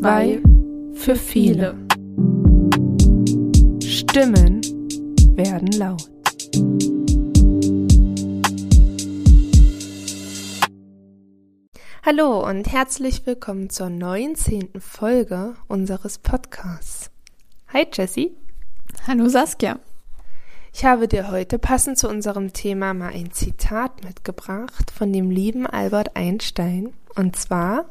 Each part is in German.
Zwei für viele. Stimmen werden laut. Hallo und herzlich willkommen zur 19. Folge unseres Podcasts. Hi Jessie. Hallo Saskia. Ich habe dir heute passend zu unserem Thema mal ein Zitat mitgebracht von dem lieben Albert Einstein. Und zwar,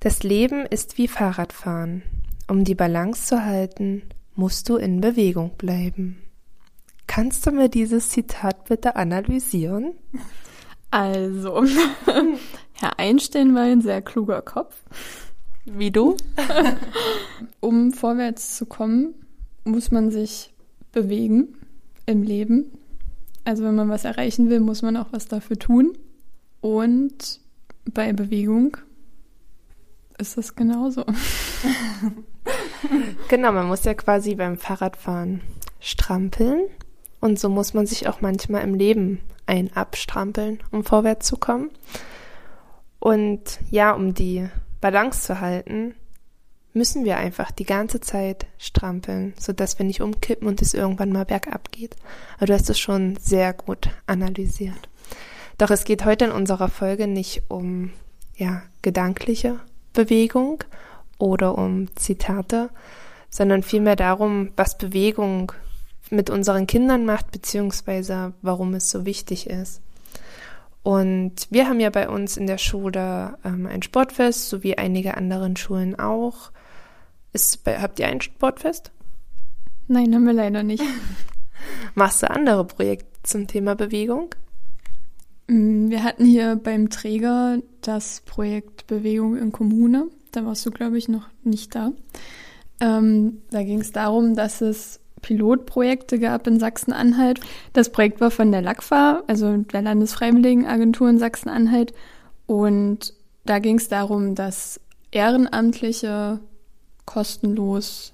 das Leben ist wie Fahrradfahren. Um die Balance zu halten, musst du in Bewegung bleiben. Kannst du mir dieses Zitat bitte analysieren? Also, Herr Einstein war ein sehr kluger Kopf. Wie du? um vorwärts zu kommen, muss man sich bewegen im Leben. Also wenn man was erreichen will, muss man auch was dafür tun. Und bei Bewegung ist das genauso. genau, man muss ja quasi beim Fahrradfahren strampeln. Und so muss man sich auch manchmal im Leben ein abstrampeln, um vorwärts zu kommen. Und ja, um die Balance zu halten, müssen wir einfach die ganze Zeit strampeln, sodass wir nicht umkippen und es irgendwann mal bergab geht. Aber du hast es schon sehr gut analysiert. Doch es geht heute in unserer Folge nicht um ja, gedankliche Bewegung oder um Zitate, sondern vielmehr darum, was Bewegung mit unseren Kindern macht, beziehungsweise warum es so wichtig ist. Und wir haben ja bei uns in der Schule ähm, ein Sportfest, so wie einige anderen Schulen auch. Ist, habt ihr ein Sportfest? Nein, haben wir leider nicht. Machst du andere Projekte zum Thema Bewegung? Mm, wir hatten hier beim Träger das Projekt Bewegung in Kommune. Da warst du, glaube ich, noch nicht da. Ähm, da ging es darum, dass es Pilotprojekte gab in Sachsen-Anhalt. Das Projekt war von der LACFA, also der Landesfreiwilligenagentur in Sachsen-Anhalt. Und da ging es darum, dass Ehrenamtliche kostenlos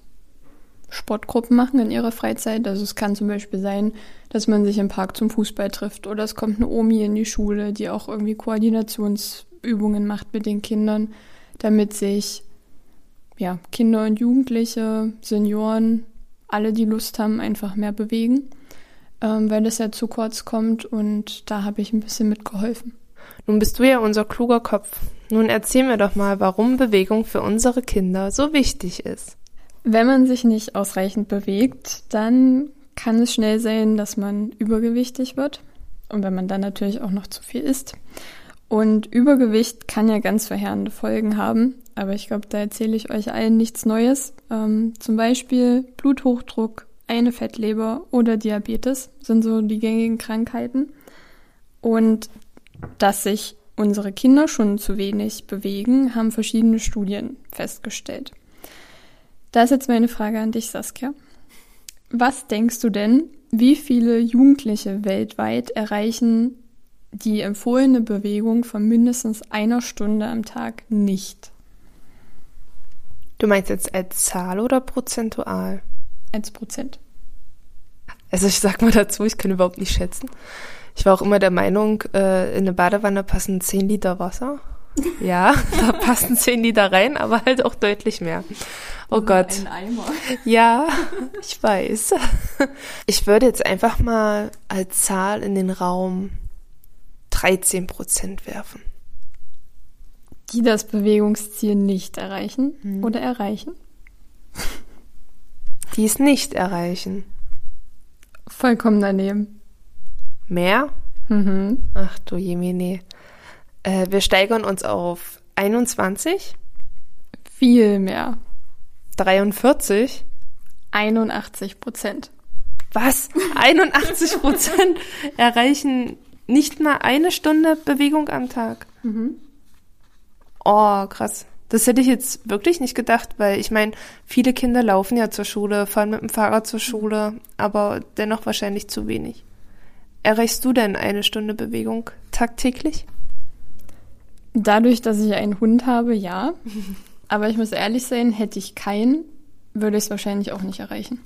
Sportgruppen machen in ihrer Freizeit. Also es kann zum Beispiel sein, dass man sich im Park zum Fußball trifft oder es kommt eine Omi in die Schule, die auch irgendwie Koordinationsübungen macht mit den Kindern, damit sich ja, Kinder und Jugendliche, Senioren, alle, die Lust haben, einfach mehr bewegen, ähm, weil das ja zu kurz kommt und da habe ich ein bisschen mitgeholfen. Nun bist du ja unser kluger Kopf. Nun erzähl mir doch mal, warum Bewegung für unsere Kinder so wichtig ist. Wenn man sich nicht ausreichend bewegt, dann kann es schnell sein, dass man übergewichtig wird. Und wenn man dann natürlich auch noch zu viel isst. Und Übergewicht kann ja ganz verheerende Folgen haben. Aber ich glaube, da erzähle ich euch allen nichts Neues. Ähm, zum Beispiel Bluthochdruck, eine Fettleber oder Diabetes sind so die gängigen Krankheiten. Und dass sich unsere Kinder schon zu wenig bewegen, haben verschiedene Studien festgestellt. Da ist jetzt meine Frage an dich, Saskia. Was denkst du denn, wie viele Jugendliche weltweit erreichen die empfohlene Bewegung von mindestens einer Stunde am Tag nicht? Du meinst jetzt als Zahl oder prozentual? Als Prozent. Also ich sag mal dazu, ich kann überhaupt nicht schätzen. Ich war auch immer der Meinung, äh, in eine Badewanne passen 10 Liter Wasser. Ja, da passen 10 Liter rein, aber halt auch deutlich mehr. Oh Gott. Ein Eimer. Ja, ich weiß. Ich würde jetzt einfach mal als Zahl in den Raum 13 Prozent werfen. Die das Bewegungsziel nicht erreichen hm. oder erreichen? Die es nicht erreichen. Vollkommen daneben. Mehr? Mhm. Ach du Jemine. Äh, wir steigern uns auf 21. Viel mehr. 43. 81 Prozent. Was? 81 Prozent erreichen nicht mal eine Stunde Bewegung am Tag. Mhm. Oh, krass. Das hätte ich jetzt wirklich nicht gedacht, weil ich meine, viele Kinder laufen ja zur Schule, fahren mit dem Fahrrad zur Schule, aber dennoch wahrscheinlich zu wenig. Erreichst du denn eine Stunde Bewegung tagtäglich? Dadurch, dass ich einen Hund habe, ja. Aber ich muss ehrlich sein, hätte ich keinen, würde ich es wahrscheinlich auch nicht erreichen.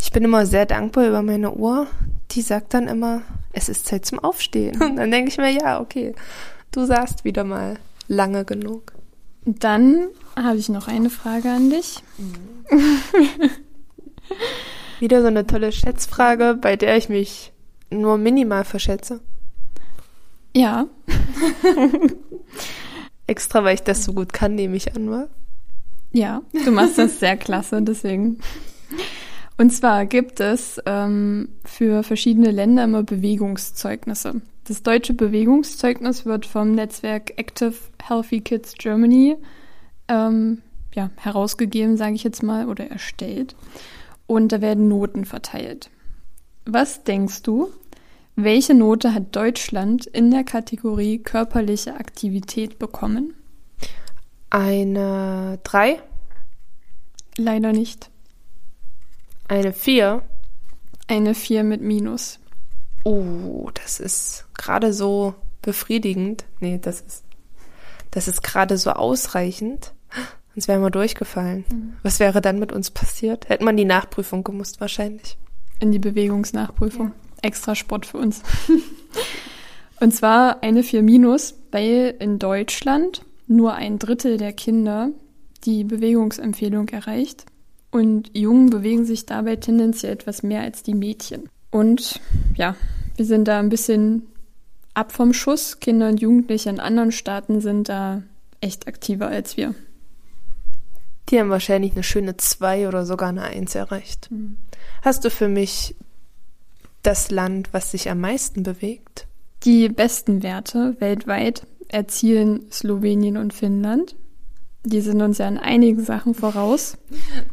Ich bin immer sehr dankbar über meine Uhr. Die sagt dann immer, es ist Zeit zum Aufstehen. Und dann denke ich mir, ja, okay, du saßt wieder mal lange genug. Dann habe ich noch eine Frage an dich. Wieder so eine tolle Schätzfrage, bei der ich mich nur minimal verschätze. Ja. Extra, weil ich das so gut kann, nehme ich an, wa? Ja, du machst das sehr klasse, deswegen. Und zwar gibt es ähm, für verschiedene Länder immer Bewegungszeugnisse. Das deutsche Bewegungszeugnis wird vom Netzwerk Active Healthy Kids Germany ähm, ja, herausgegeben, sage ich jetzt mal, oder erstellt. Und da werden Noten verteilt. Was denkst du, welche Note hat Deutschland in der Kategorie körperliche Aktivität bekommen? Eine 3? Leider nicht. Eine 4? Eine 4 mit Minus. Oh, das ist gerade so befriedigend. Nee, das ist, das ist gerade so ausreichend. Sonst wären wir durchgefallen. Mhm. Was wäre dann mit uns passiert? Hätte man die Nachprüfung gemusst, wahrscheinlich. In die Bewegungsnachprüfung. Ja. Extra Sport für uns. Und zwar eine 4 minus, weil in Deutschland nur ein Drittel der Kinder die Bewegungsempfehlung erreicht. Und Jungen bewegen sich dabei tendenziell etwas mehr als die Mädchen. Und ja, wir sind da ein bisschen ab vom Schuss. Kinder und Jugendliche in anderen Staaten sind da echt aktiver als wir. Die haben wahrscheinlich eine schöne 2 oder sogar eine 1 erreicht. Mhm. Hast du für mich das Land, was sich am meisten bewegt? Die besten Werte weltweit erzielen Slowenien und Finnland. Die sind uns ja in einigen Sachen voraus.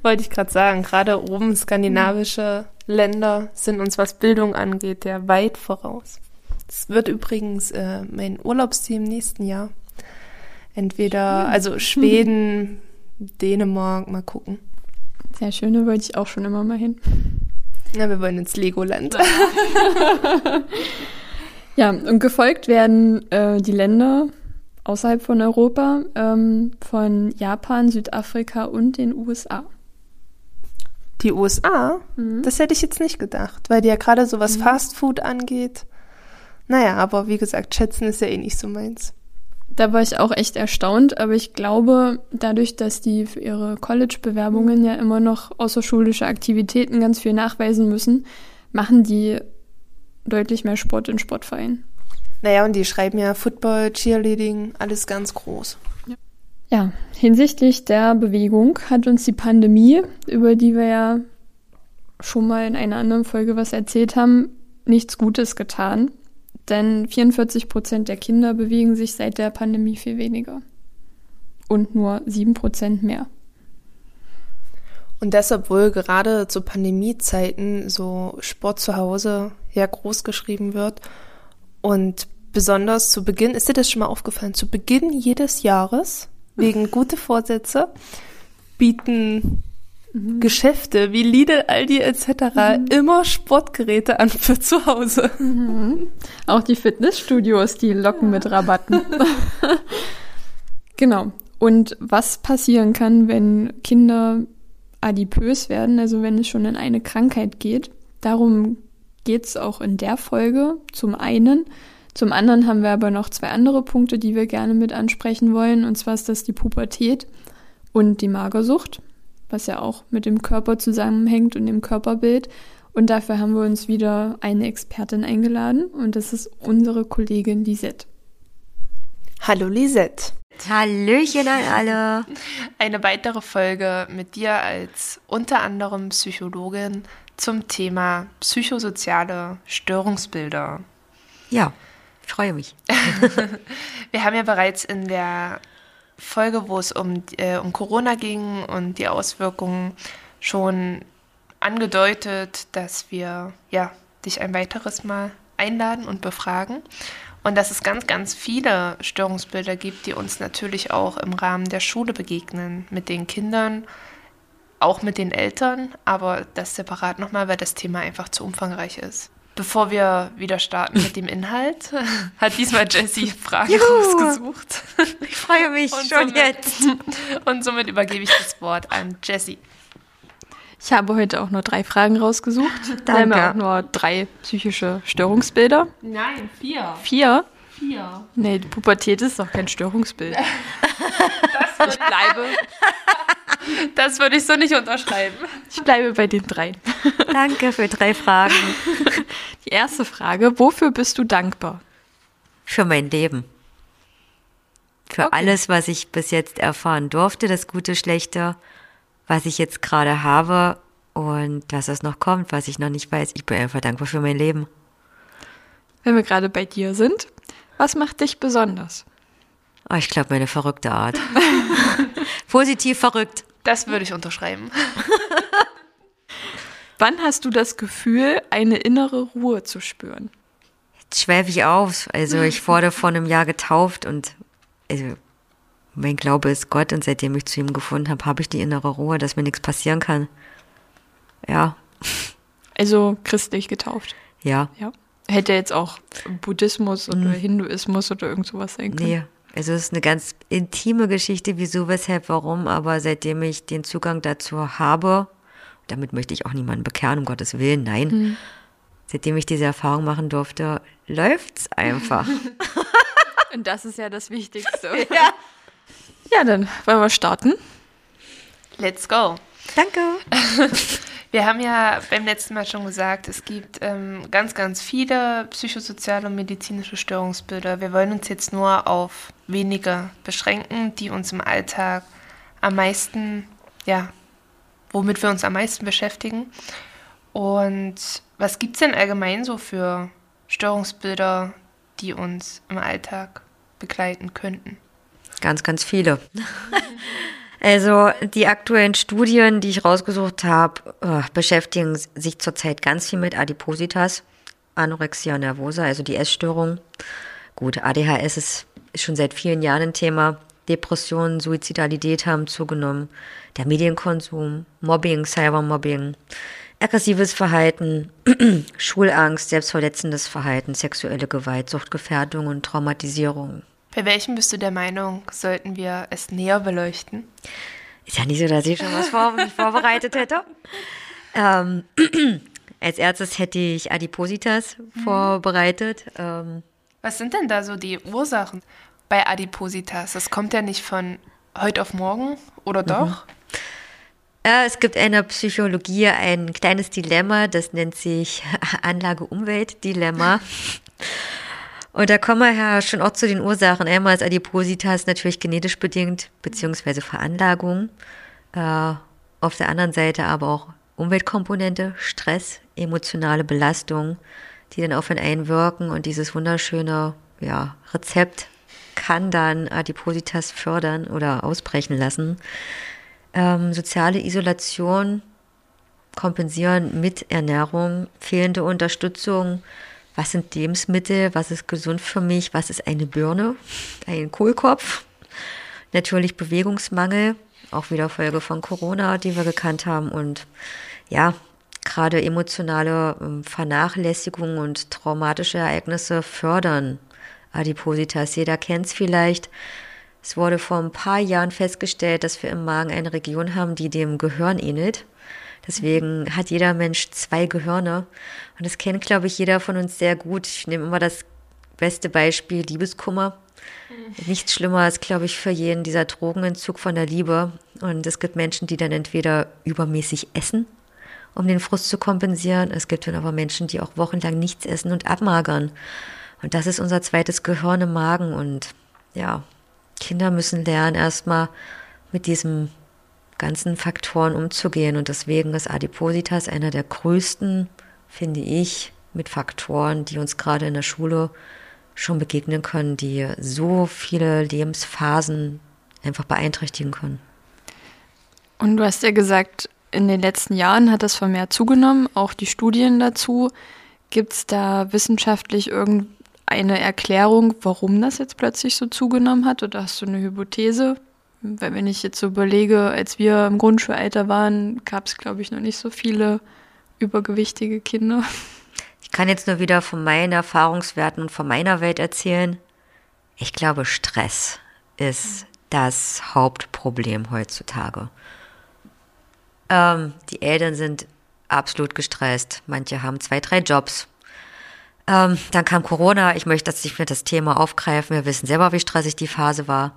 Wollte ich gerade sagen, gerade oben skandinavische Länder sind uns, was Bildung angeht, ja weit voraus. Es wird übrigens äh, mein Urlaubsziel im nächsten Jahr. Entweder, also Schweden, Dänemark, mal gucken. Sehr schön, da wollte ich auch schon immer mal hin. Na, wir wollen ins Legoland. ja, und gefolgt werden äh, die Länder außerhalb von Europa ähm, von Japan, Südafrika und den USA. Die USA? Mhm. Das hätte ich jetzt nicht gedacht, weil die ja gerade so was mhm. Fast Food angeht. Naja, aber wie gesagt, schätzen ist ja eh nicht so meins. Da war ich auch echt erstaunt, aber ich glaube, dadurch, dass die für ihre College-Bewerbungen ja immer noch außerschulische Aktivitäten ganz viel nachweisen müssen, machen die deutlich mehr Sport in Sportvereinen. Naja, und die schreiben ja Football, Cheerleading, alles ganz groß. Ja. ja, hinsichtlich der Bewegung hat uns die Pandemie, über die wir ja schon mal in einer anderen Folge was erzählt haben, nichts Gutes getan. Denn 44 Prozent der Kinder bewegen sich seit der Pandemie viel weniger. Und nur 7 Prozent mehr. Und deshalb wohl gerade zu Pandemiezeiten so Sport zu Hause ja groß geschrieben wird. Und besonders zu Beginn, ist dir das schon mal aufgefallen? Zu Beginn jedes Jahres, wegen gute Vorsätze, bieten mhm. Geschäfte wie Lidl, Aldi etc. Mhm. immer Sportgeräte an für zu Hause. Mhm. Auch die Fitnessstudios, die locken ja. mit Rabatten. genau. Und was passieren kann, wenn Kinder adipös werden, also wenn es schon in eine Krankheit geht. Darum geht es auch in der Folge zum einen. Zum anderen haben wir aber noch zwei andere Punkte, die wir gerne mit ansprechen wollen. Und zwar ist das die Pubertät und die Magersucht was ja auch mit dem Körper zusammenhängt und dem Körperbild. Und dafür haben wir uns wieder eine Expertin eingeladen und das ist unsere Kollegin Lisette. Hallo Lisette. Hallöchen an alle. Eine weitere Folge mit dir als unter anderem Psychologin zum Thema psychosoziale Störungsbilder. Ja, ich freue mich. wir haben ja bereits in der Folge, wo es um, äh, um Corona ging und die Auswirkungen schon angedeutet, dass wir ja, dich ein weiteres Mal einladen und befragen. Und dass es ganz, ganz viele Störungsbilder gibt, die uns natürlich auch im Rahmen der Schule begegnen, mit den Kindern, auch mit den Eltern, aber das separat nochmal, weil das Thema einfach zu umfangreich ist. Bevor wir wieder starten mit dem Inhalt, hat diesmal Jessie Fragen Juhu. rausgesucht. Ich freue mich und schon somit, jetzt. Und somit übergebe ich das Wort an Jessie. Ich habe heute auch nur drei Fragen rausgesucht. Danke. Wir haben auch nur drei psychische Störungsbilder. Nein, vier. Vier? Vier. Nee, die Pubertät ist doch kein Störungsbild. das Ich bleibe. Das würde ich so nicht unterschreiben. Ich bleibe bei den dreien. Danke für drei Fragen. Die erste Frage, wofür bist du dankbar? Für mein Leben. Für Okay. alles, was ich bis jetzt erfahren durfte, das Gute, Schlechte, was ich jetzt gerade habe und was es noch kommt, was ich noch nicht weiß. Ich bin einfach dankbar für mein Leben. Wenn wir gerade bei dir sind, was macht dich besonders? Oh, ich glaube, meine verrückte Art. Positiv verrückt. Das würde ich unterschreiben. Wann hast du das Gefühl, eine innere Ruhe zu spüren? Jetzt schweife ich auf. Also ich wurde vor einem Jahr getauft und also mein Glaube ist Gott und seitdem ich zu ihm gefunden habe, habe ich die innere Ruhe, dass mir nichts passieren kann. Ja, Also christlich getauft. ja, Ja. Hätte jetzt auch Buddhismus oder Hinduismus oder irgend sowas sein können. nee. Also es ist eine ganz intime Geschichte, wieso, weshalb, warum, aber seitdem ich den Zugang dazu habe, damit möchte ich auch niemanden bekehren, um Gottes Willen, nein. Seitdem ich diese Erfahrung machen durfte, läuft's einfach. Und das ist ja das Wichtigste. ja. ja, dann wollen wir starten. Let's go. Danke. Wir haben ja beim letzten Mal schon gesagt, es gibt ähm, ganz, ganz viele psychosoziale und medizinische Störungsbilder. Wir wollen uns jetzt nur auf wenige beschränken, die uns im Alltag am meisten, ja, womit wir uns am meisten beschäftigen. Und was gibt es denn allgemein so für Störungsbilder, die uns im Alltag begleiten könnten? Ganz, ganz viele. Also die aktuellen Studien, die ich rausgesucht habe, äh, beschäftigen sich zurzeit ganz viel mit Adipositas, Anorexia nervosa, also die Essstörung. Gut, ADHS ist, schon seit vielen Jahren ein Thema. Depressionen, Suizidalität haben zugenommen. Der Medienkonsum, Mobbing, Cybermobbing, aggressives Verhalten, Schulangst, selbstverletzendes Verhalten, sexuelle Gewalt, Suchtgefährdung und Traumatisierung. Bei welchem bist du der Meinung, sollten wir es näher beleuchten? Ist ja nicht so, dass ich schon was vor, vorbereitet hätte. Ähm, als erstes hätte ich Adipositas vorbereitet. Ähm, Was sind denn da so die Ursachen bei Adipositas? Das kommt ja nicht von heute auf morgen, oder doch? äh, es gibt in der Psychologie ein kleines Dilemma, das nennt sich Anlage-Umwelt-Dilemma. Und da kommen wir ja schon auch zu den Ursachen. Einmal ist Adipositas natürlich genetisch bedingt, beziehungsweise Veranlagung. Äh, auf der anderen Seite aber auch Umweltkomponente, Stress, emotionale Belastung, die dann auf ihn einwirken. Und dieses wunderschöne ja, Rezept kann dann Adipositas fördern oder ausbrechen lassen. Ähm, soziale Isolation kompensieren mit Ernährung, fehlende Unterstützung. Was sind Lebensmittel? Was ist gesund für mich? Was ist eine Birne? Ein Kohlkopf? Natürlich Bewegungsmangel, auch wieder Folge von Corona, die wir gekannt haben. Und ja, gerade emotionale ähm, Vernachlässigung und traumatische Ereignisse fördern Adipositas. Jeder kennt es vielleicht. Es wurde vor ein paar Jahren festgestellt, dass wir im Magen eine Region haben, die dem Gehirn ähnelt. Deswegen hat jeder Mensch zwei Gehirne. Und das kennt, glaube ich, jeder von uns sehr gut. Ich nehme immer das beste Beispiel Liebeskummer. Nichts schlimmer ist, glaube ich, für jeden dieser Drogenentzug von der Liebe. Und es gibt Menschen, die dann entweder übermäßig essen, um den Frust zu kompensieren. Es gibt dann aber Menschen, die auch wochenlang nichts essen und abmagern. Und das ist unser zweites Gehirn im Magen. Und ja, Kinder müssen lernen, erstmal mit diesen ganzen Faktoren umzugehen. Und deswegen ist Adipositas einer der größten, finde ich, mit Faktoren, die uns gerade in der Schule schon begegnen können, die so viele Lebensphasen einfach beeinträchtigen können. Und du hast ja gesagt, in den letzten Jahren hat das vermehrt zugenommen, auch die Studien dazu. Gibt es da wissenschaftlich irgendeine Erklärung, warum das jetzt plötzlich so zugenommen hat? Oder hast du eine Hypothese? Weil wenn ich jetzt so überlege, als wir im Grundschulalter waren, gab es, glaube ich, noch nicht so viele übergewichtige Kinder. Ich kann jetzt nur wieder von meinen Erfahrungswerten und von meiner Welt erzählen. Ich glaube, Stress ist das Hauptproblem heutzutage. Ähm, die Eltern sind absolut gestresst. Manche haben zwei, drei Jobs. Ähm, dann kam Corona. Ich möchte jetzt nicht mehr das Thema aufgreifen. Wir wissen selber, wie stressig die Phase war.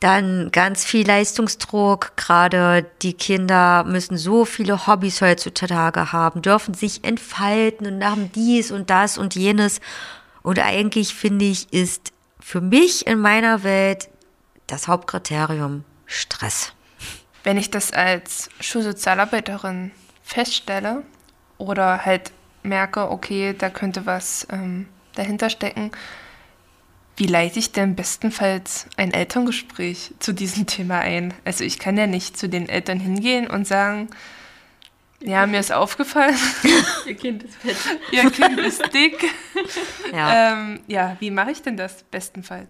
Dann ganz viel Leistungsdruck. Gerade die Kinder müssen so viele Hobbys heutzutage haben, dürfen sich entfalten und haben dies und das und jenes. Und eigentlich finde ich, ist für mich in meiner Welt das Hauptkriterium Stress. Wenn ich das als Schulsozialarbeiterin feststelle oder halt merke, okay, da könnte was ähm, dahinter stecken, wie leite ich denn bestenfalls ein Elterngespräch zu diesem Thema ein? Also ich kann ja nicht zu den Eltern hingehen und sagen, ja, mir ist aufgefallen, Ihr Kind ist fett. ihr Kind ist dick. Ja. Ähm, ja, wie mache ich denn das bestenfalls?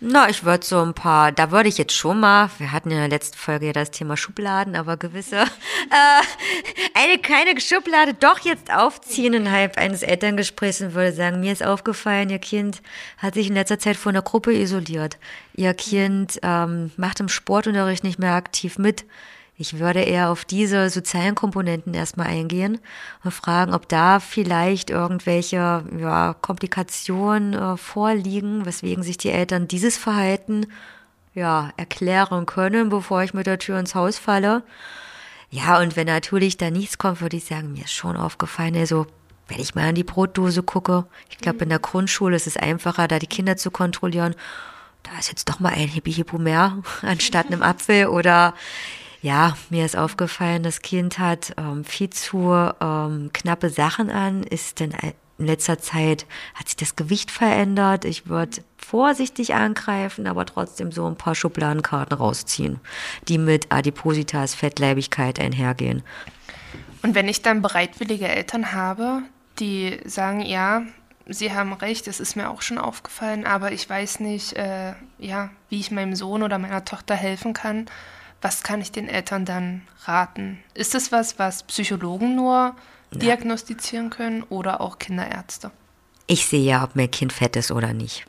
Na, ich würde so ein paar, da würde ich jetzt schon mal, wir hatten in der letzten Folge ja das Thema Schubladen, aber gewisse, äh, eine kleine Schublade doch jetzt aufziehen innerhalb eines Elterngesprächs und würde sagen, mir ist aufgefallen, ihr Kind hat sich in letzter Zeit von der Gruppe isoliert. Ihr Kind ähm, macht im Sportunterricht nicht mehr aktiv mit. Ich würde eher auf diese sozialen Komponenten erstmal eingehen und fragen, ob da vielleicht irgendwelche ja, Komplikationen äh, vorliegen, weswegen sich die Eltern dieses Verhalten ja erklären können, bevor ich mit der Tür ins Haus falle. Ja, und wenn natürlich da nichts kommt, würde ich sagen, mir ist schon aufgefallen, also wenn ich mal an die Brotdose gucke, ich glaube, in der Grundschule ist es einfacher, da die Kinder zu kontrollieren. Da ist jetzt doch mal ein Hippi-Hippo mehr anstatt einem Apfel oder ja, mir ist aufgefallen, das Kind hat ähm, viel zu ähm, knappe Sachen an, ist denn in letzter Zeit hat sich das Gewicht verändert. Ich würde vorsichtig angreifen, aber trotzdem so ein paar Schubladenkarten rausziehen, die mit Adipositas, Fettleibigkeit einhergehen. Und wenn ich dann bereitwillige Eltern habe, die sagen, ja, Sie haben recht, es ist mir auch schon aufgefallen, aber ich weiß nicht, äh, ja, wie ich meinem Sohn oder meiner Tochter helfen kann, was kann ich den Eltern dann raten? Ist es was, was Psychologen nur diagnostizieren können oder auch Kinderärzte? Ich sehe ja, ob mein Kind fett ist oder nicht.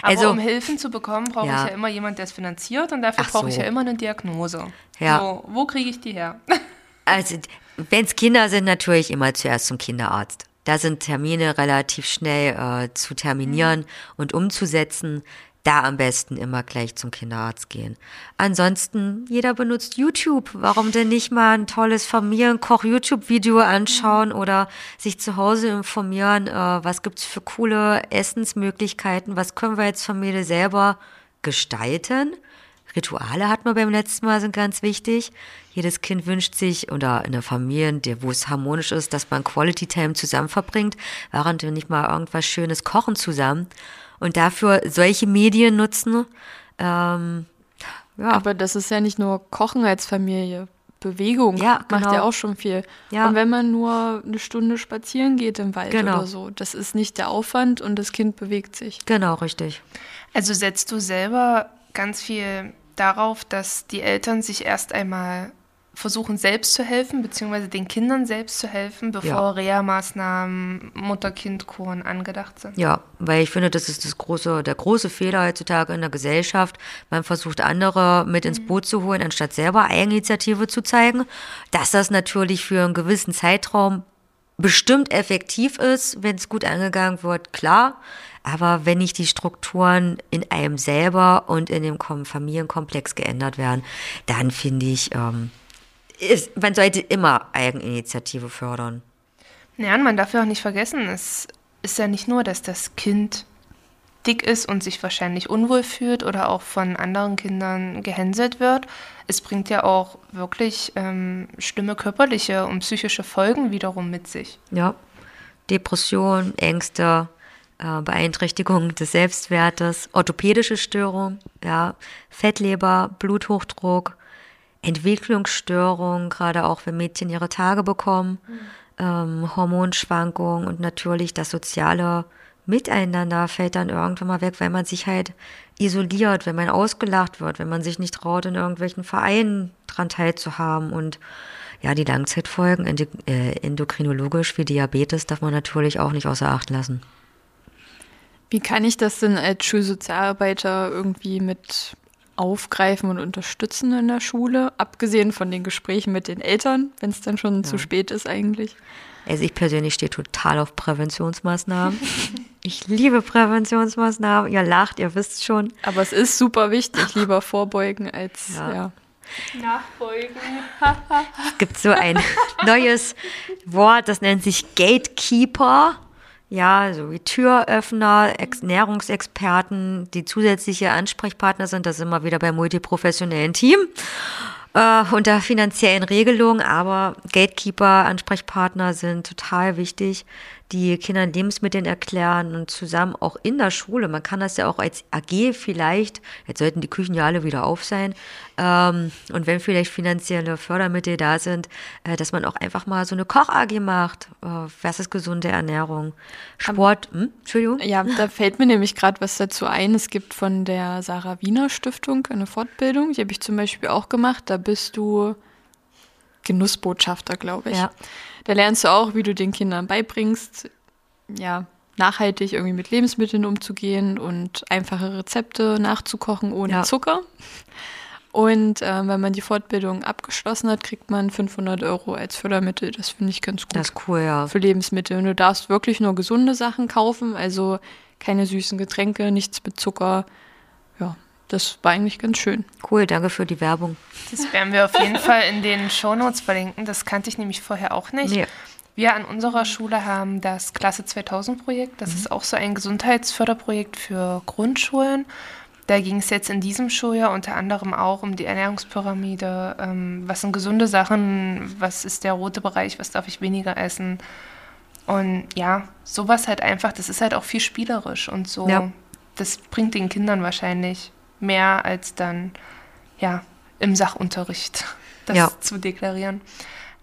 Aber Also- um Hilfen zu bekommen, brauche Ja. ich ja immer jemand, der es finanziert und dafür brauche ich so. ja immer eine Diagnose. Ja. So, wo kriege ich die her? Also, wenn es Kinder sind, natürlich immer zuerst zum Kinderarzt. Da sind Termine relativ schnell äh, zu terminieren und umzusetzen. Da am besten immer gleich zum Kinderarzt gehen. Ansonsten, jeder benutzt YouTube. Warum denn nicht mal ein tolles Familienkoch-YouTube-Video anschauen oder sich zu Hause informieren, äh, was gibt's für coole Essensmöglichkeiten, was können wir als Familie selber gestalten? Rituale hat man beim letzten Mal, sind ganz wichtig. Jedes Kind wünscht sich, oder in der Familie, wo es harmonisch ist, dass man Quality Time zusammen verbringt, während wir nicht mal irgendwas Schönes kochen zusammen. Und dafür solche Medien nutzen, ähm, ja, Aber das ist ja nicht nur Kochen als Familie. Bewegung Ja, macht genau. ja auch schon viel. Ja. Und wenn man nur eine Stunde spazieren geht im Wald Genau. oder so, das ist nicht der Aufwand und das Kind bewegt sich. genau, richtig. Also setzt du selber ganz viel darauf, dass die Eltern sich erst einmal versuchen, selbst zu helfen, beziehungsweise den Kindern selbst zu helfen, bevor Ja. Reha-Maßnahmen, Mutter-Kind-Kuren angedacht sind. Ja, weil ich finde, das ist das große, der große Fehler heutzutage in der Gesellschaft. Man versucht andere mit ins Boot zu holen, anstatt selber Eigeninitiative zu zeigen. Dass das natürlich für einen gewissen Zeitraum bestimmt effektiv ist, wenn es gut angegangen wird, klar. Aber wenn nicht die Strukturen in einem selber und in dem Kom- Familienkomplex geändert werden, dann finde ich, ähm, ist, man sollte immer Eigeninitiative fördern. Ja, und man darf ja auch nicht vergessen, es ist ja nicht nur, dass das Kind dick ist und sich wahrscheinlich unwohl fühlt oder auch von anderen Kindern gehänselt wird. Es bringt ja auch wirklich ähm, schlimme körperliche und psychische Folgen wiederum mit sich. Ja. Depression, Ängste, äh, Beeinträchtigung des Selbstwertes, orthopädische Störung, ja, Fettleber, Bluthochdruck, Entwicklungsstörungen, gerade auch wenn Mädchen ihre Tage bekommen, ähm, Hormonschwankungen und natürlich das soziale Miteinander fällt dann irgendwann mal weg, weil man sich halt isoliert, wenn man ausgelacht wird, wenn man sich nicht traut, in irgendwelchen Vereinen dran teilzuhaben und ja, die Langzeitfolgen äh, endokrinologisch wie Diabetes darf man natürlich auch nicht außer Acht lassen. Wie kann ich das denn als Schulsozialarbeiter irgendwie mit aufgreifen und unterstützen in der Schule, abgesehen von den Gesprächen mit den Eltern, wenn es dann schon zu spät ist eigentlich? Also ich persönlich stehe total auf Präventionsmaßnahmen. Ich liebe Präventionsmaßnahmen. Ihr lacht, ihr wisst schon. Aber es ist super wichtig, lieber vorbeugen als ja. ja. Nachbeugen. es gibt so ein neues Wort, das nennt sich Gatekeeper. Ja, so wie Türöffner, Ernährungsexperten, die zusätzliche Ansprechpartner sind. Das sind wir wieder beim multiprofessionellen Team äh, unter finanziellen Regelungen, aber Gatekeeper, Ansprechpartner sind total wichtig, die Kindern Lebensmittel erklären und zusammen auch in der Schule. Man kann das ja auch als AG vielleicht, jetzt sollten die Küchen ja alle wieder auf sein, ähm, und wenn vielleicht finanzielle Fördermittel da sind, äh, dass man auch einfach mal so eine Koch-AG macht, äh, versus gesunde Ernährung. Sport, hm? Entschuldigung? Ja, da fällt mir nämlich gerade was dazu ein. Es gibt von der Sarah Wiener Stiftung eine Fortbildung, die habe ich zum Beispiel auch gemacht. Da bist du Genussbotschafter, glaube ich. Ja. Da lernst du auch, wie du den Kindern beibringst, ja, nachhaltig irgendwie mit Lebensmitteln umzugehen und einfache Rezepte nachzukochen ohne ja. Zucker. Und äh, wenn man die Fortbildung abgeschlossen hat, kriegt man 500 Euro als Fördermittel. Das finde ich ganz gut. Das ist cool, ja. Für Lebensmittel. Und du darfst wirklich nur gesunde Sachen kaufen, also keine süßen Getränke, nichts mit Zucker. Das war eigentlich ganz schön. Cool, danke für die Werbung. Das werden wir auf jeden Fall in den Shownotes verlinken. Das kannte ich nämlich vorher auch nicht. Nee. Wir an unserer Schule haben das Klasse 2000 Projekt. Das mhm. ist auch so ein Gesundheitsförderprojekt für Grundschulen. Da ging es jetzt in diesem Schuljahr unter anderem auch um die Ernährungspyramide. Ähm, was sind gesunde Sachen? Was ist der rote Bereich? Was darf ich weniger essen? Und ja, sowas halt einfach, das ist halt auch viel spielerisch und so. Ja. Das bringt den Kindern wahrscheinlich mehr als dann, ja, im Sachunterricht das ja. zu deklarieren.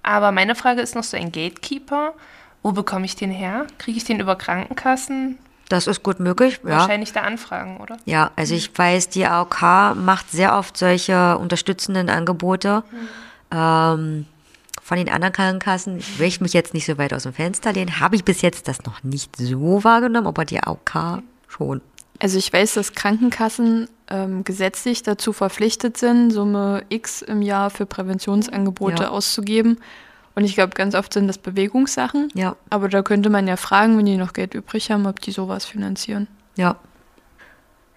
Aber meine Frage ist noch so ein Gatekeeper. Wo bekomme ich den her? Kriege ich den über Krankenkassen? Das ist gut möglich. Ja. Wahrscheinlich da anfragen, oder? Ja, also ich weiß, die AOK macht sehr oft solche unterstützenden Angebote. Mhm. Ähm, von den anderen Krankenkassen, ich will mich jetzt nicht so weit aus dem Fenster lehnen, habe ich bis jetzt das noch nicht so wahrgenommen, aber die AOK schon. Also ich weiß, dass Krankenkassen ähm, gesetzlich dazu verpflichtet sind, Summe X im Jahr für Präventionsangebote ja. auszugeben. Und ich glaube, ganz oft sind das Bewegungssachen. Ja. Aber da könnte man ja fragen, wenn die noch Geld übrig haben, ob die sowas finanzieren. Ja.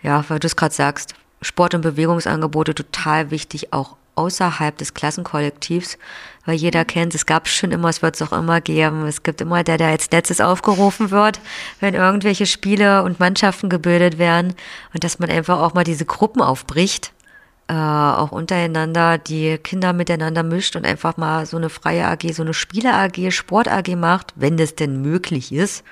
Ja, weil du es gerade sagst, Sport- und Bewegungsangebote total wichtig, auch außerhalb des Klassenkollektivs, weil jeder mhm. kennt, es gab schon immer, es wird es auch immer geben. Es gibt immer der, der als letztes aufgerufen wird, wenn irgendwelche Spiele und Mannschaften gebildet werden und dass man einfach auch mal diese Gruppen aufbricht äh, auch untereinander die Kinder miteinander mischt und einfach mal so eine freie AG, so eine Spiele-AG, Sport-AG macht, wenn das denn möglich ist.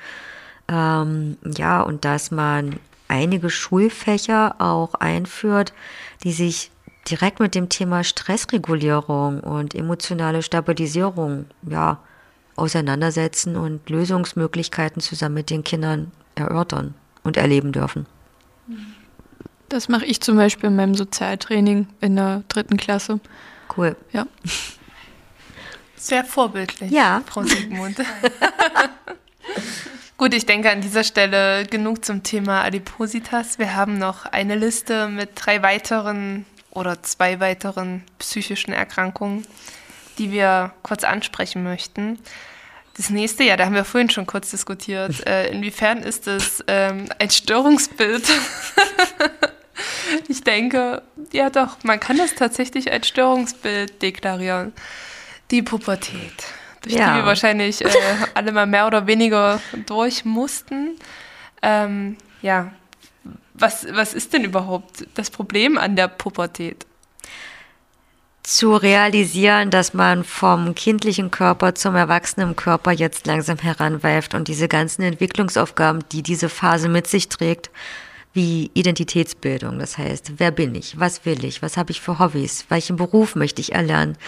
Ähm, ja, und dass man einige Schulfächer auch einführt, die sich direkt mit dem Thema Stressregulierung und emotionale Stabilisierung, ja, auseinandersetzen und Lösungsmöglichkeiten zusammen mit den Kindern erörtern und erleben dürfen. Das mache ich zum Beispiel in meinem Sozialtraining in der dritten Klasse. Cool. Ja. Sehr vorbildlich, ja. Frau Siegmund. Gut, ich denke an dieser Stelle genug zum Thema Adipositas. Wir haben noch eine Liste mit drei weiteren oder zwei weiteren psychischen Erkrankungen, die wir kurz ansprechen möchten. Das nächste, ja, da haben wir vorhin schon kurz diskutiert. Äh, inwiefern ist es ähm, ein Störungsbild ich denke, ja doch, man kann das tatsächlich als Störungsbild deklarieren. Die Pubertät, durch ja. die wir wahrscheinlich äh, alle mal mehr oder weniger durch mussten. Ähm, ja, was, was ist denn überhaupt das Problem an der Pubertät? zu realisieren, dass man vom kindlichen Körper zum erwachsenen Körper jetzt langsam heranweift und diese ganzen Entwicklungsaufgaben, die diese Phase mit sich trägt, wie Identitätsbildung. Das heißt, wer bin ich? Was will ich? Was habe ich für Hobbys? Welchen Beruf möchte ich erlernen?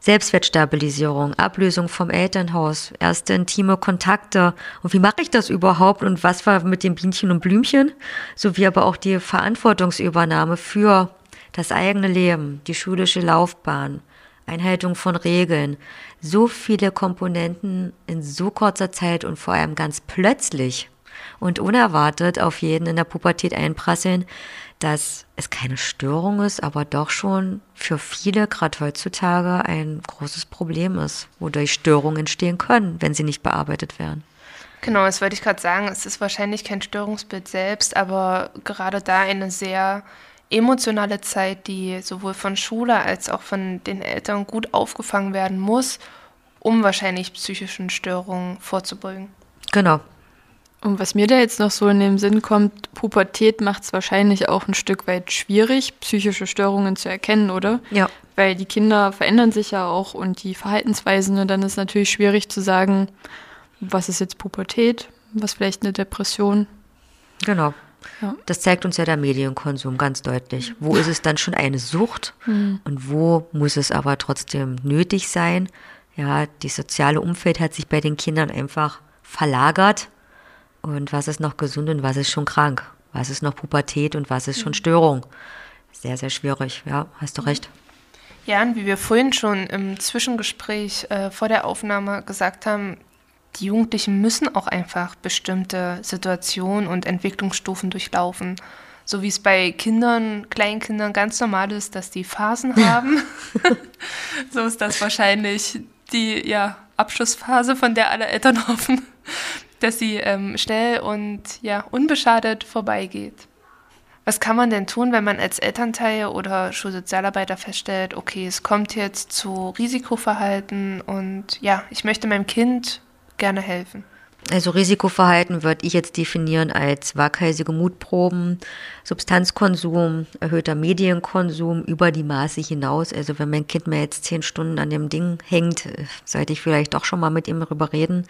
Selbstwertstabilisierung, Ablösung vom Elternhaus, erste intime Kontakte. Und wie mache ich das überhaupt? Und was war mit den Bienchen und Blümchen? Sowie aber auch die Verantwortungsübernahme für das eigene Leben, die schulische Laufbahn, Einhaltung von Regeln. So viele Komponenten in so kurzer Zeit und vor allem ganz plötzlich und unerwartet auf jeden in der Pubertät einprasseln, dass es keine Störung ist, aber doch schon für viele, gerade heutzutage, ein großes Problem ist, wodurch Störungen entstehen können, wenn sie nicht bearbeitet werden. Genau, das wollte ich gerade sagen. Es ist wahrscheinlich kein Störungsbild selbst, aber gerade da eine sehr emotionale Zeit, die sowohl von Schule als auch von den Eltern gut aufgefangen werden muss, um wahrscheinlich psychischen Störungen vorzubeugen. Genau, und was mir da jetzt noch so in den Sinn kommt, Pubertät macht es wahrscheinlich auch ein Stück weit schwierig, psychische Störungen zu erkennen, oder? Ja. Weil die Kinder verändern sich ja auch und die Verhaltensweisen und dann ist natürlich schwierig zu sagen, was ist jetzt Pubertät, was vielleicht eine Depression. Genau. Ja. Das zeigt uns ja der Medienkonsum ganz deutlich. Wo ist es dann schon eine Sucht mhm. und wo muss es aber trotzdem nötig sein? Ja, die soziale Umfeld hat sich bei den Kindern einfach verlagert und was ist noch gesund und was ist schon krank? Was ist noch Pubertät und was ist schon Störung? Sehr, sehr schwierig. Ja, hast du recht. Ja, und wie wir vorhin schon im Zwischengespräch äh, vor der Aufnahme gesagt haben, die Jugendlichen müssen auch einfach bestimmte Situationen und Entwicklungsstufen durchlaufen. So wie es bei Kindern, Kleinkindern ganz normal ist, dass die Phasen haben. so ist das wahrscheinlich die ja, Abschlussphase, von der alle Eltern hoffen, dass sie ähm, schnell und ja, unbeschadet vorbeigeht. Was kann man denn tun, wenn man als Elternteil oder Schulsozialarbeiter feststellt, okay, es kommt jetzt zu Risikoverhalten und ja, ich möchte meinem Kind gerne helfen? Also Risikoverhalten würde ich jetzt definieren als waghalsige Mutproben, Substanzkonsum, erhöhter Medienkonsum über die Maße hinaus. Also wenn mein Kind mir jetzt zehn Stunden an dem Ding hängt, sollte ich vielleicht doch schon mal mit ihm darüber reden.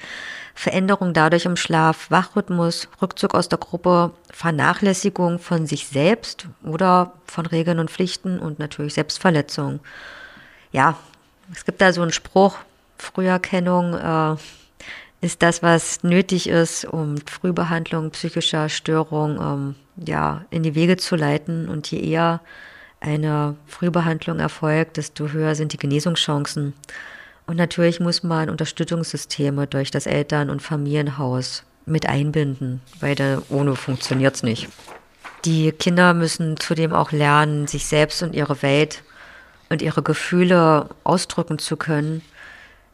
Veränderung dadurch im Schlaf, Wachrhythmus, Rückzug aus der Gruppe, Vernachlässigung von sich selbst oder von Regeln und Pflichten und natürlich Selbstverletzung. Ja, es gibt da so einen Spruch, Früherkennung, äh, ist das, was nötig ist, um Frühbehandlung psychischer Störung ähm, ja, in die Wege zu leiten. Und je eher eine Frühbehandlung erfolgt, desto höher sind die Genesungschancen. Und natürlich muss man Unterstützungssysteme durch das Eltern- und Familienhaus mit einbinden, weil da ohne funktioniert es nicht. Die Kinder müssen zudem auch lernen, sich selbst und ihre Welt und ihre Gefühle ausdrücken zu können,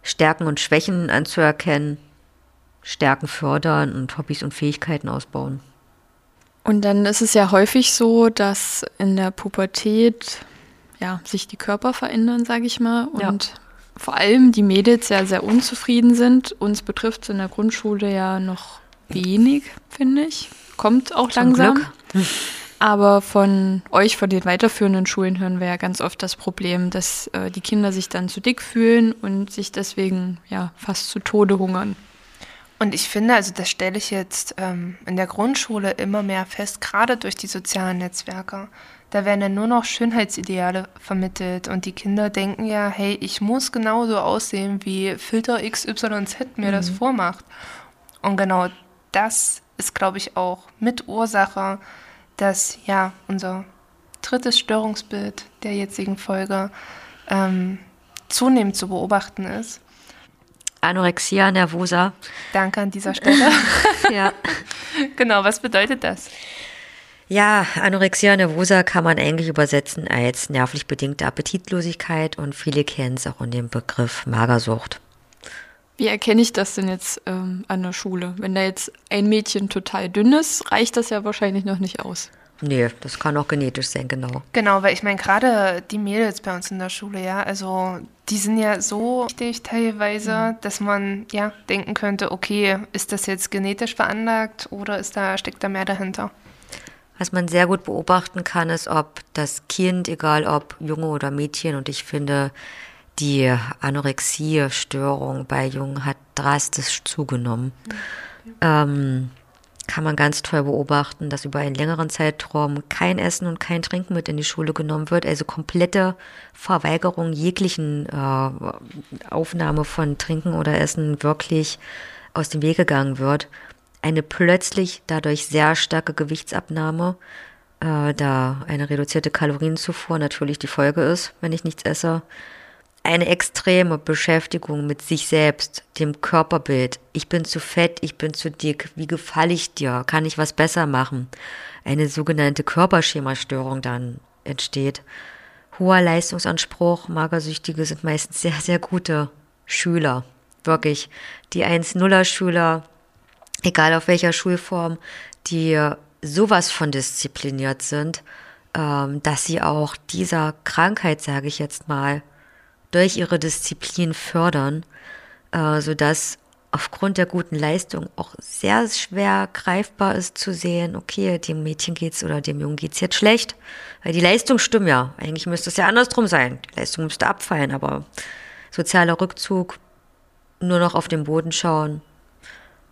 Stärken und Schwächen anzuerkennen Stärken fördern und Hobbys und Fähigkeiten ausbauen. Und dann ist es ja häufig so, dass in der Pubertät ja, sich die Körper verändern, sage ich mal. Und ja. vor allem die Mädels ja sehr unzufrieden sind. Uns betrifft es in der Grundschule ja noch wenig, finde ich. Kommt auch Zum langsam. Glück. Aber von euch, von den weiterführenden Schulen, hören wir ja ganz oft das Problem, dass äh, die Kinder sich dann zu dick fühlen und sich deswegen ja fast zu Tode hungern. Und ich finde, also das stelle ich jetzt ähm, in der Grundschule immer mehr fest, gerade durch die sozialen Netzwerke. Da werden ja nur noch Schönheitsideale vermittelt und die Kinder denken ja, hey, ich muss genauso aussehen, wie Filter XYZ mir mhm. das vormacht. Und genau das ist, glaube ich, auch Mitursache, dass ja unser drittes Störungsbild der jetzigen Folge ähm, zunehmend zu beobachten ist. Anorexia nervosa. Danke an dieser Stelle. ja. Genau, was bedeutet das? Ja, Anorexia nervosa kann man eigentlich übersetzen als nervlich bedingte Appetitlosigkeit und viele kennen es auch in dem Begriff Magersucht. Wie erkenne ich das denn jetzt ähm, an der Schule? Wenn da jetzt ein Mädchen total dünn ist, reicht das ja wahrscheinlich noch nicht aus. Nee, das kann auch genetisch sein, genau. Genau, weil ich meine, gerade die Mädels bei uns in der Schule, ja, also die sind ja so wichtig teilweise, mhm. dass man ja denken könnte, okay, ist das jetzt genetisch veranlagt oder ist da, steckt da mehr dahinter? Was man sehr gut beobachten kann, ist, ob das Kind, egal ob Junge oder Mädchen, und ich finde, die Anorexie-Störung bei Jungen hat drastisch zugenommen. Mhm. Ähm, kann man ganz toll beobachten, dass über einen längeren Zeitraum kein Essen und kein Trinken mit in die Schule genommen wird. Also komplette Verweigerung jeglichen äh, Aufnahme von Trinken oder Essen wirklich aus dem Weg gegangen wird. Eine plötzlich dadurch sehr starke Gewichtsabnahme, äh, da eine reduzierte Kalorienzufuhr natürlich die Folge ist, wenn ich nichts esse eine extreme Beschäftigung mit sich selbst, dem Körperbild. Ich bin zu fett, ich bin zu dick, wie gefalle ich dir? Kann ich was besser machen? Eine sogenannte Körperschemastörung dann entsteht. Hoher Leistungsanspruch, Magersüchtige sind meistens sehr, sehr gute Schüler. Wirklich. Die 1-0er-Schüler, egal auf welcher Schulform, die sowas von diszipliniert sind, ähm, dass sie auch dieser Krankheit, sage ich jetzt mal, durch ihre Disziplin fördern, äh, sodass aufgrund der guten Leistung auch sehr schwer greifbar ist zu sehen, okay, dem Mädchen geht's oder dem Jungen geht's jetzt schlecht, weil die Leistung stimmt ja. Eigentlich müsste es ja andersrum sein. Die Leistung müsste abfallen, aber sozialer Rückzug, nur noch auf den Boden schauen.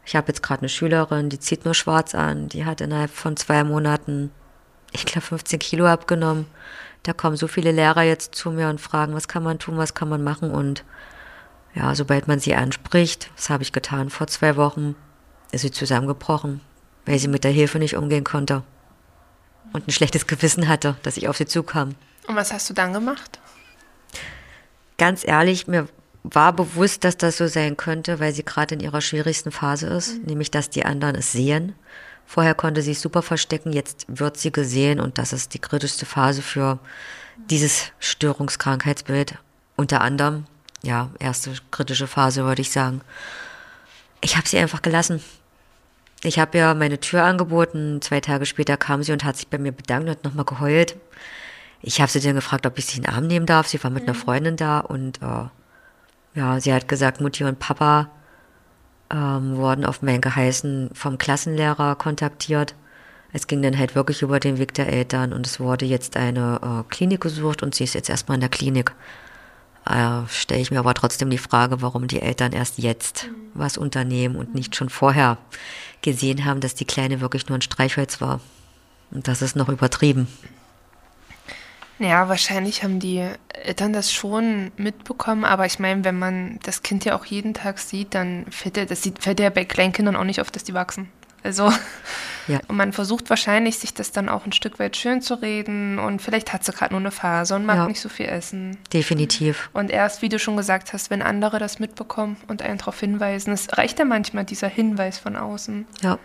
Ich habe jetzt gerade eine Schülerin, die zieht nur schwarz an, die hat innerhalb von zwei Monaten, ich glaube, 15 Kilo abgenommen. Da kommen so viele Lehrer jetzt zu mir und fragen, was kann man tun, was kann man machen und ja, sobald man sie anspricht, das habe ich getan vor zwei Wochen, ist sie zusammengebrochen, weil sie mit der Hilfe nicht umgehen konnte und ein schlechtes Gewissen hatte, dass ich auf sie zukam. Und was hast du dann gemacht? Ganz ehrlich, mir war bewusst, dass das so sein könnte, weil sie gerade in ihrer schwierigsten Phase ist, mhm. nämlich dass die anderen es sehen. Vorher konnte sie es super verstecken, jetzt wird sie gesehen und das ist die kritischste Phase für dieses Störungskrankheitsbild. Unter anderem, ja, erste kritische Phase würde ich sagen. Ich habe sie einfach gelassen. Ich habe ihr meine Tür angeboten. Zwei Tage später kam sie und hat sich bei mir bedankt und nochmal geheult. Ich habe sie dann gefragt, ob ich sie in den Arm nehmen darf. Sie war mit einer mhm. Freundin da und äh, ja, sie hat gesagt, Mutti und Papa ähm, wurden auf mein Geheißen vom Klassenlehrer kontaktiert. Es ging dann halt wirklich über den Weg der Eltern und es wurde jetzt eine äh, Klinik gesucht und sie ist jetzt erstmal in der Klinik. Äh, Stelle ich mir aber trotzdem die Frage, warum die Eltern erst jetzt mhm. was unternehmen und nicht schon vorher gesehen haben, dass die Kleine wirklich nur ein Streichholz war. Und das ist noch übertrieben. Ja, wahrscheinlich haben die Eltern das schon mitbekommen, aber ich meine, wenn man das Kind ja auch jeden Tag sieht, dann fällt ja, das sieht, fällt ja bei Kleinkindern auch nicht auf, dass die wachsen. Also, ja. und man versucht wahrscheinlich, sich das dann auch ein Stück weit schön zu reden und vielleicht hat sie gerade nur eine Phase und mag ja. nicht so viel essen. Definitiv. Und erst, wie du schon gesagt hast, wenn andere das mitbekommen und einen darauf hinweisen, es reicht ja manchmal dieser Hinweis von außen, ja.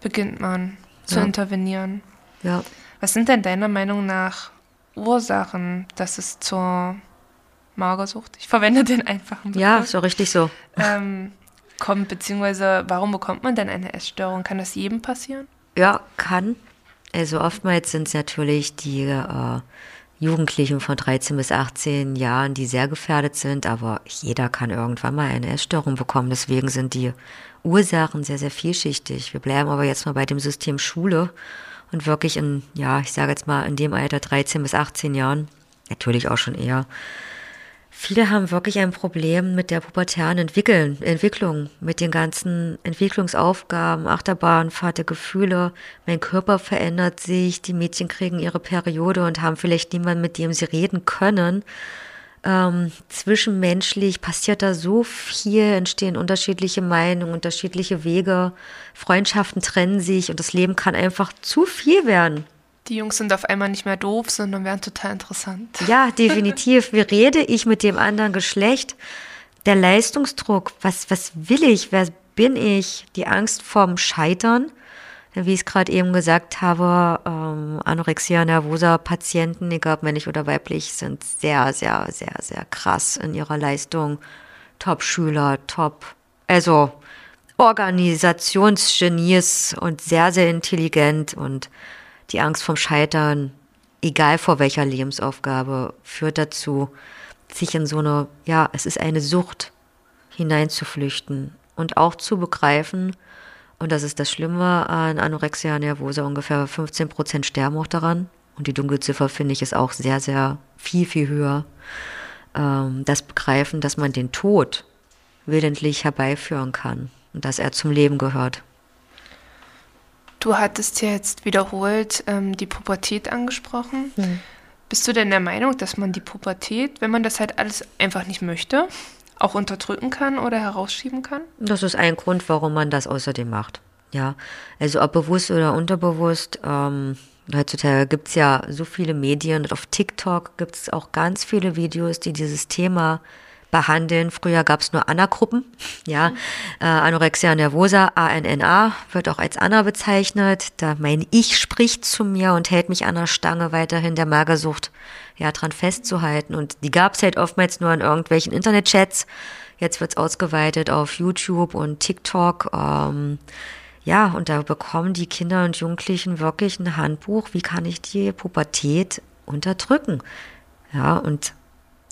beginnt man zu intervenieren. Ja. Was sind denn deiner Meinung nach Ursachen, dass es zur Magersucht, ich verwende den einfachen Begriff, Ja, so richtig so. Ähm, kommt, beziehungsweise warum bekommt man denn eine Essstörung? Kann das jedem passieren? Ja, kann. Also oftmals sind es natürlich die äh, Jugendlichen von 13 bis 18 Jahren, die sehr gefährdet sind, aber jeder kann irgendwann mal eine Essstörung bekommen. Deswegen sind die Ursachen sehr, sehr vielschichtig. Wir bleiben aber jetzt mal bei dem System Schule und wirklich in, ja, ich sage jetzt mal, in dem Alter 13 bis 18 Jahren, natürlich auch schon eher, viele haben wirklich ein Problem mit der pubertären Entwickeln, Entwicklung, mit den ganzen Entwicklungsaufgaben, Achterbahnfahrt der Gefühle. Mein Körper verändert sich, die Mädchen kriegen ihre Periode und haben vielleicht niemanden, mit dem sie reden können ähm, zwischenmenschlich passiert da so viel, entstehen unterschiedliche Meinungen, unterschiedliche Wege, Freundschaften trennen sich und das Leben kann einfach zu viel werden. Die Jungs sind auf einmal nicht mehr doof, sondern werden total interessant. Ja, definitiv. Wie rede ich mit dem anderen Geschlecht? Der Leistungsdruck, was, was will ich? Wer bin ich? Die Angst vorm Scheitern wie ich es gerade eben gesagt habe, ähm, Anorexia nervosa Patienten, egal männlich oder weiblich, sind sehr, sehr, sehr, sehr krass in ihrer Leistung. Top-Schüler, top, also Organisationsgenies und sehr, sehr intelligent und die Angst vom Scheitern, egal vor welcher Lebensaufgabe, führt dazu, sich in so eine, ja, es ist eine Sucht hineinzuflüchten und auch zu begreifen, und das ist das Schlimme an Anorexia nervosa. Ungefähr 15 Prozent sterben auch daran. Und die Dunkelziffer finde ich ist auch sehr, sehr viel, viel höher. Ähm, das Begreifen, dass man den Tod willentlich herbeiführen kann und dass er zum Leben gehört. Du hattest ja jetzt wiederholt ähm, die Pubertät angesprochen. Hm. Bist du denn der Meinung, dass man die Pubertät, wenn man das halt alles einfach nicht möchte, auch unterdrücken kann oder herausschieben kann? Das ist ein Grund, warum man das außerdem macht. Ja, also ob bewusst oder unterbewusst, ähm, Heutzutage gibt es ja so viele Medien und auf TikTok gibt es auch ganz viele Videos, die dieses Thema behandeln. Früher gab es nur Anna-Gruppen, ja, äh, Anorexia nervosa, ANNA, wird auch als Anna bezeichnet. Da mein Ich spricht zu mir und hält mich an der Stange weiterhin der Magersucht ja dran festzuhalten. Und die gab es halt oftmals nur in irgendwelchen Internetchats. Jetzt wird's ausgeweitet auf YouTube und TikTok. Ähm, ja, und da bekommen die Kinder und Jugendlichen wirklich ein Handbuch, wie kann ich die Pubertät unterdrücken. Ja, und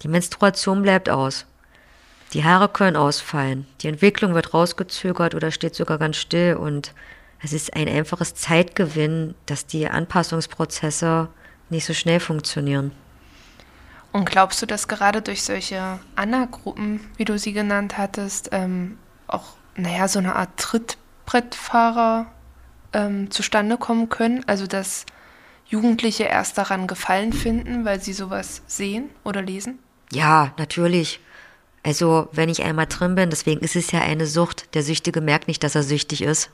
die Menstruation bleibt aus. Die Haare können ausfallen. Die Entwicklung wird rausgezögert oder steht sogar ganz still. Und es ist ein einfaches Zeitgewinn, dass die Anpassungsprozesse nicht so schnell funktionieren. Und glaubst du, dass gerade durch solche Anna-Gruppen, wie du sie genannt hattest, ähm, auch, naja, so eine Art Trittbrettfahrer ähm, zustande kommen können? Also, dass Jugendliche erst daran Gefallen finden, weil sie sowas sehen oder lesen? Ja, natürlich. Also, wenn ich einmal drin bin, deswegen ist es ja eine Sucht. Der Süchtige merkt nicht, dass er süchtig ist.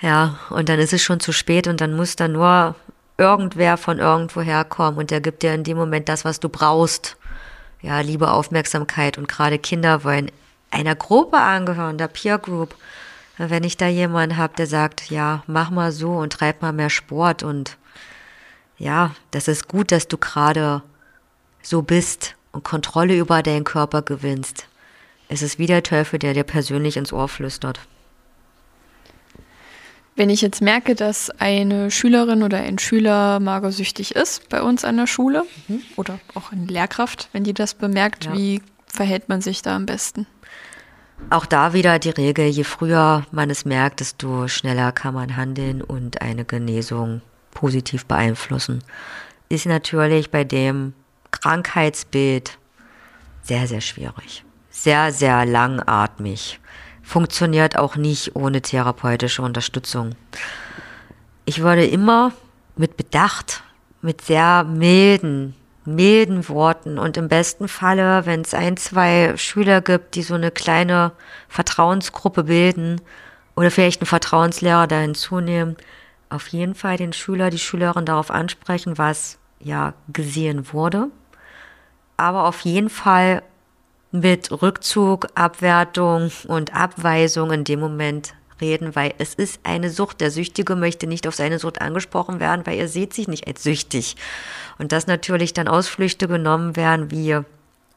Ja, und dann ist es schon zu spät und dann muss da nur irgendwer von irgendwoher kommen und der gibt dir in dem Moment das, was du brauchst. Ja, Liebe, Aufmerksamkeit und gerade Kinder wollen einer Gruppe angehören, der Peer Group. Wenn ich da jemanden habe, der sagt, ja, mach mal so und treib mal mehr Sport und ja, das ist gut, dass du gerade so bist und Kontrolle über deinen Körper gewinnst. Es ist wie der Teufel, der dir persönlich ins Ohr flüstert. Wenn ich jetzt merke, dass eine Schülerin oder ein Schüler magersüchtig ist bei uns an der Schule mhm. oder auch eine Lehrkraft, wenn die das bemerkt, ja. wie verhält man sich da am besten? Auch da wieder die Regel, je früher man es merkt, desto schneller kann man handeln und eine Genesung positiv beeinflussen. Ist natürlich bei dem Krankheitsbild sehr, sehr schwierig. Sehr, sehr langatmig. Funktioniert auch nicht ohne therapeutische Unterstützung. Ich würde immer mit Bedacht, mit sehr milden, milden Worten und im besten Falle, wenn es ein, zwei Schüler gibt, die so eine kleine Vertrauensgruppe bilden oder vielleicht einen Vertrauenslehrer da hinzunehmen, auf jeden Fall den Schüler, die Schülerin darauf ansprechen, was ja gesehen wurde, aber auf jeden Fall mit Rückzug, Abwertung und Abweisung in dem Moment reden, weil es ist eine Sucht. Der Süchtige möchte nicht auf seine Sucht angesprochen werden, weil er sieht sich nicht als süchtig. Und dass natürlich dann Ausflüchte genommen werden wie,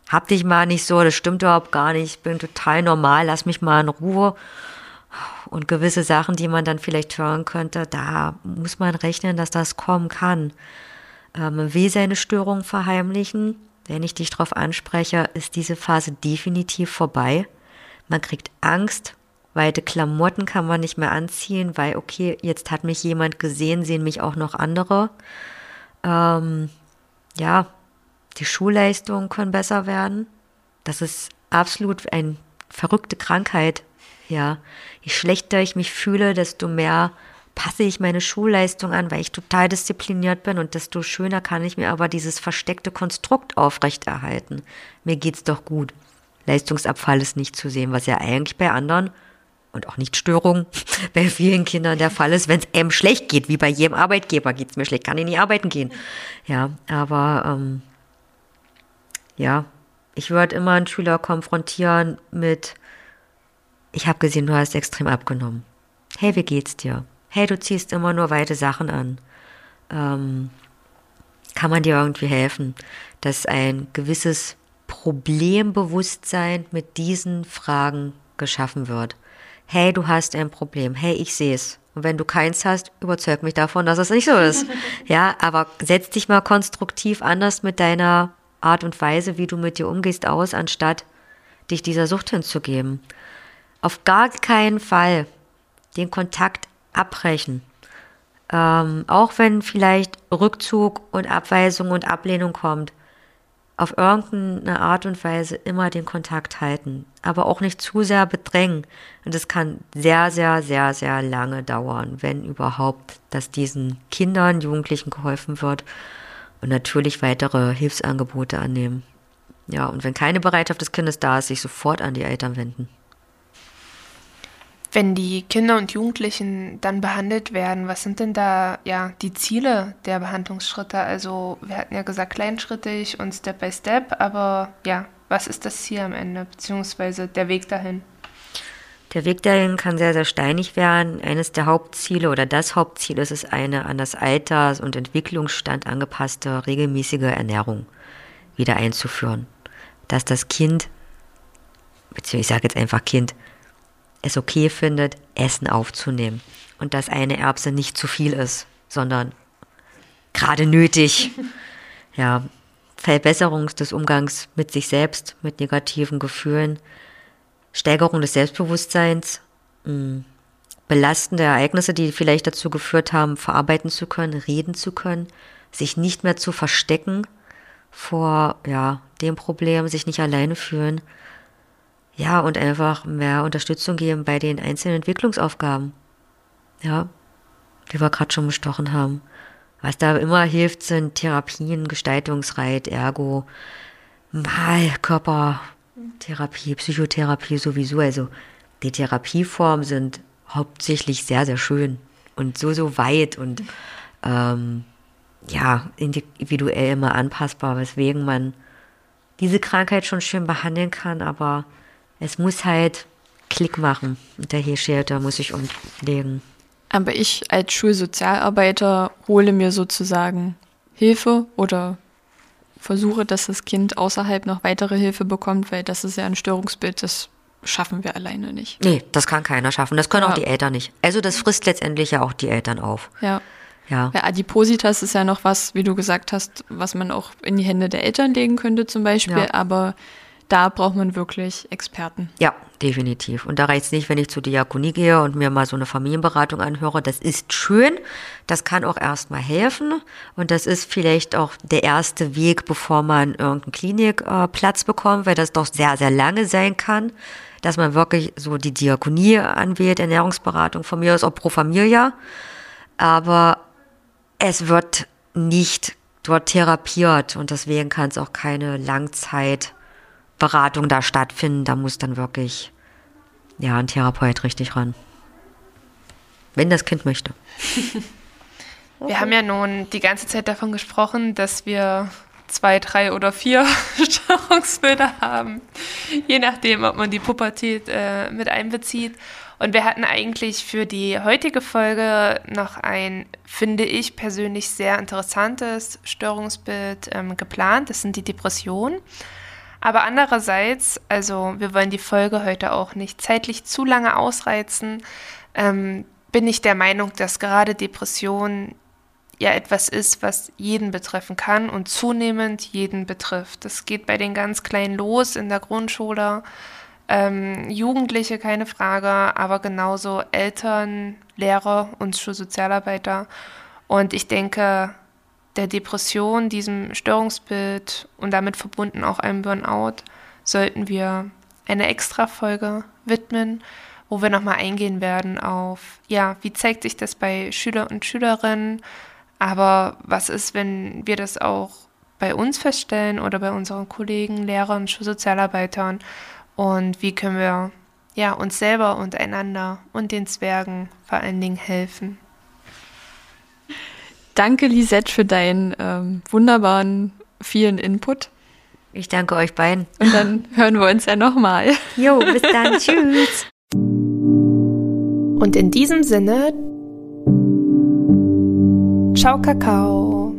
hab dich mal nicht so, das stimmt überhaupt gar nicht, ich bin total normal, lass mich mal in Ruhe. Und gewisse Sachen, die man dann vielleicht hören könnte, da muss man rechnen, dass das kommen kann. Ähm, will seine Störung verheimlichen wenn ich dich darauf anspreche, ist diese Phase definitiv vorbei. Man kriegt Angst, weite Klamotten kann man nicht mehr anziehen, weil, okay, jetzt hat mich jemand gesehen, sehen mich auch noch andere. Ähm, ja, die Schulleistungen können besser werden. Das ist absolut eine verrückte Krankheit. Ja, je schlechter ich mich fühle, desto mehr passe ich meine Schulleistung an, weil ich total diszipliniert bin und desto schöner kann ich mir aber dieses versteckte Konstrukt aufrechterhalten. Mir geht's doch gut. Leistungsabfall ist nicht zu sehen, was ja eigentlich bei anderen und auch nicht Störungen bei vielen Kindern der Fall ist, wenn es einem schlecht geht, wie bei jedem Arbeitgeber geht's mir schlecht, kann ich nicht arbeiten gehen. Ja, aber ähm, ja, ich würde immer einen Schüler konfrontieren mit, ich habe gesehen, du hast extrem abgenommen. Hey, wie geht's dir? Hey, du ziehst immer nur weite Sachen an. Ähm, kann man dir irgendwie helfen, dass ein gewisses Problembewusstsein mit diesen Fragen geschaffen wird. Hey, du hast ein Problem. Hey, ich sehe es. Und wenn du keins hast, überzeug mich davon, dass es nicht so ist. ja, aber setz dich mal konstruktiv anders mit deiner Art und Weise, wie du mit dir umgehst, aus, anstatt dich dieser Sucht hinzugeben. Auf gar keinen Fall den Kontakt abbrechen. Ähm, auch wenn vielleicht Rückzug und Abweisung und Ablehnung kommt, auf irgendeine Art und Weise immer den Kontakt halten, aber auch nicht zu sehr bedrängen. Und es kann sehr, sehr, sehr, sehr lange dauern, wenn überhaupt, dass diesen Kindern, Jugendlichen geholfen wird und natürlich weitere Hilfsangebote annehmen. Ja, und wenn keine Bereitschaft des Kindes da ist, sich sofort an die Eltern wenden. Wenn die Kinder und Jugendlichen dann behandelt werden, was sind denn da ja die Ziele der Behandlungsschritte? Also wir hatten ja gesagt kleinschrittig und Step by Step, aber ja, was ist das Ziel am Ende, beziehungsweise der Weg dahin? Der Weg dahin kann sehr, sehr steinig werden. Eines der Hauptziele oder das Hauptziel ist es eine an das Alters- und Entwicklungsstand angepasste regelmäßige Ernährung wieder einzuführen. Dass das Kind, beziehungsweise ich sage jetzt einfach Kind, es okay findet, Essen aufzunehmen. Und dass eine Erbse nicht zu viel ist, sondern gerade nötig. Ja, Verbesserung des Umgangs mit sich selbst, mit negativen Gefühlen, Steigerung des Selbstbewusstseins, hm, belastende Ereignisse, die vielleicht dazu geführt haben, verarbeiten zu können, reden zu können, sich nicht mehr zu verstecken vor ja, dem Problem, sich nicht alleine fühlen. Ja, und einfach mehr Unterstützung geben bei den einzelnen Entwicklungsaufgaben. Ja, die wir gerade schon bestochen haben. Was da immer hilft, sind Therapien, Gestaltungsreit, Ergo, Mal, Körpertherapie, Psychotherapie sowieso. Also die Therapieformen sind hauptsächlich sehr, sehr schön und so, so weit und ähm, ja, individuell immer anpassbar, weswegen man diese Krankheit schon schön behandeln kann, aber es muss halt Klick machen. Und der Hirschelter muss ich umlegen. Aber ich als Schulsozialarbeiter hole mir sozusagen Hilfe oder versuche, dass das Kind außerhalb noch weitere Hilfe bekommt, weil das ist ja ein Störungsbild, das schaffen wir alleine nicht. Nee, das kann keiner schaffen. Das können ja. auch die Eltern nicht. Also das frisst letztendlich ja auch die Eltern auf. Ja. Ja. ja. Adipositas ist ja noch was, wie du gesagt hast, was man auch in die Hände der Eltern legen könnte zum Beispiel, ja. aber da braucht man wirklich Experten. Ja, definitiv. Und da reicht es nicht, wenn ich zur Diakonie gehe und mir mal so eine Familienberatung anhöre. Das ist schön. Das kann auch erstmal helfen. Und das ist vielleicht auch der erste Weg, bevor man irgendeinen Klinikplatz äh, bekommt, weil das doch sehr, sehr lange sein kann, dass man wirklich so die Diakonie anwählt, Ernährungsberatung von mir aus auch pro Familia. Aber es wird nicht dort therapiert und deswegen kann es auch keine Langzeit Beratung da stattfinden, da muss dann wirklich ja ein Therapeut richtig ran. Wenn das Kind möchte. Wir haben ja nun die ganze Zeit davon gesprochen, dass wir zwei, drei oder vier Störungsbilder haben, je nachdem, ob man die Pubertät äh, mit einbezieht. Und wir hatten eigentlich für die heutige Folge noch ein, finde ich persönlich sehr interessantes Störungsbild ähm, geplant. Das sind die Depressionen. Aber andererseits, also wir wollen die Folge heute auch nicht zeitlich zu lange ausreizen, ähm, bin ich der Meinung, dass gerade Depression ja etwas ist, was jeden betreffen kann und zunehmend jeden betrifft. Das geht bei den ganz Kleinen los in der Grundschule, ähm, Jugendliche keine Frage, aber genauso Eltern, Lehrer und Schulsozialarbeiter. Und ich denke, der Depression, diesem Störungsbild und damit verbunden auch einem Burnout, sollten wir eine extra Folge widmen, wo wir nochmal eingehen werden auf, ja, wie zeigt sich das bei Schüler und Schülerinnen, aber was ist, wenn wir das auch bei uns feststellen oder bei unseren Kollegen, Lehrern, Schulsozialarbeitern und wie können wir ja uns selber und einander und den Zwergen vor allen Dingen helfen. Danke, Lisette, für deinen ähm, wunderbaren, vielen Input. Ich danke euch beiden. Und dann hören wir uns ja nochmal. Jo, bis dann. Tschüss. Und in diesem Sinne, ciao Kakao.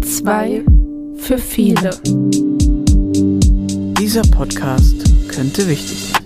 Zwei für viele. Dieser Podcast könnte wichtig sein.